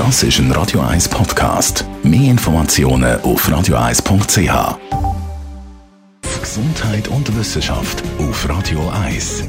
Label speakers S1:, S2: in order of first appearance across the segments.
S1: Das ist ein Radio 1 Podcast. Mehr Informationen auf radio1.ch. Gesundheit und Wissenschaft auf Radio 1.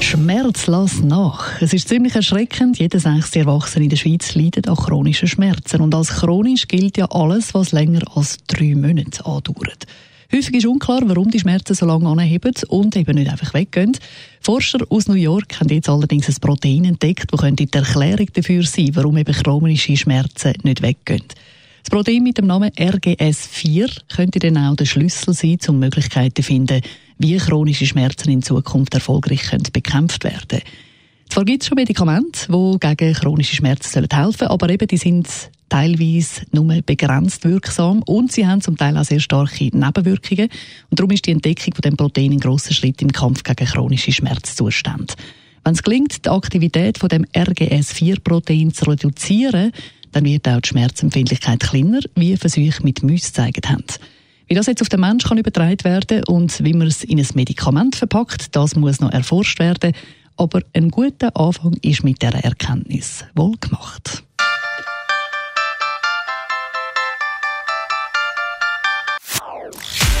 S2: Schmerz lass nach. Es ist ziemlich erschreckend. Jeder sechste Erwachsene in der Schweiz leidet an chronischen Schmerzen. Und als chronisch gilt ja alles, was länger als drei Monate andauert. Häufig ist unklar, warum die Schmerzen so lange anheben und eben nicht einfach weggehen. Forscher aus New York haben jetzt allerdings ein Protein entdeckt, das die Erklärung dafür sein warum eben chronische Schmerzen nicht weggehen. Das Protein mit dem Namen RGS4 könnte dann auch der Schlüssel sein, um Möglichkeiten zu finden, wie chronische Schmerzen in Zukunft erfolgreich bekämpft werden können. Zwar gibt es schon Medikamente, die gegen chronische Schmerzen helfen sollen, aber eben die sind teilweise nur begrenzt wirksam und sie haben zum Teil auch sehr starke Nebenwirkungen. Und darum ist die Entdeckung von dem Protein ein grosser Schritt im Kampf gegen chronische Schmerzzustände. Wenn es gelingt, die Aktivität von dem RGS4-Protein zu reduzieren, dann wird auch die Schmerzempfindlichkeit kleiner, wie Versuche mit Mäusen gezeigt haben. Wie das jetzt auf den Menschen übertragen werden und wie man es in ein Medikament verpackt, das muss noch erforscht werden. Aber ein guter Anfang ist mit dieser Erkenntnis wohl gemacht.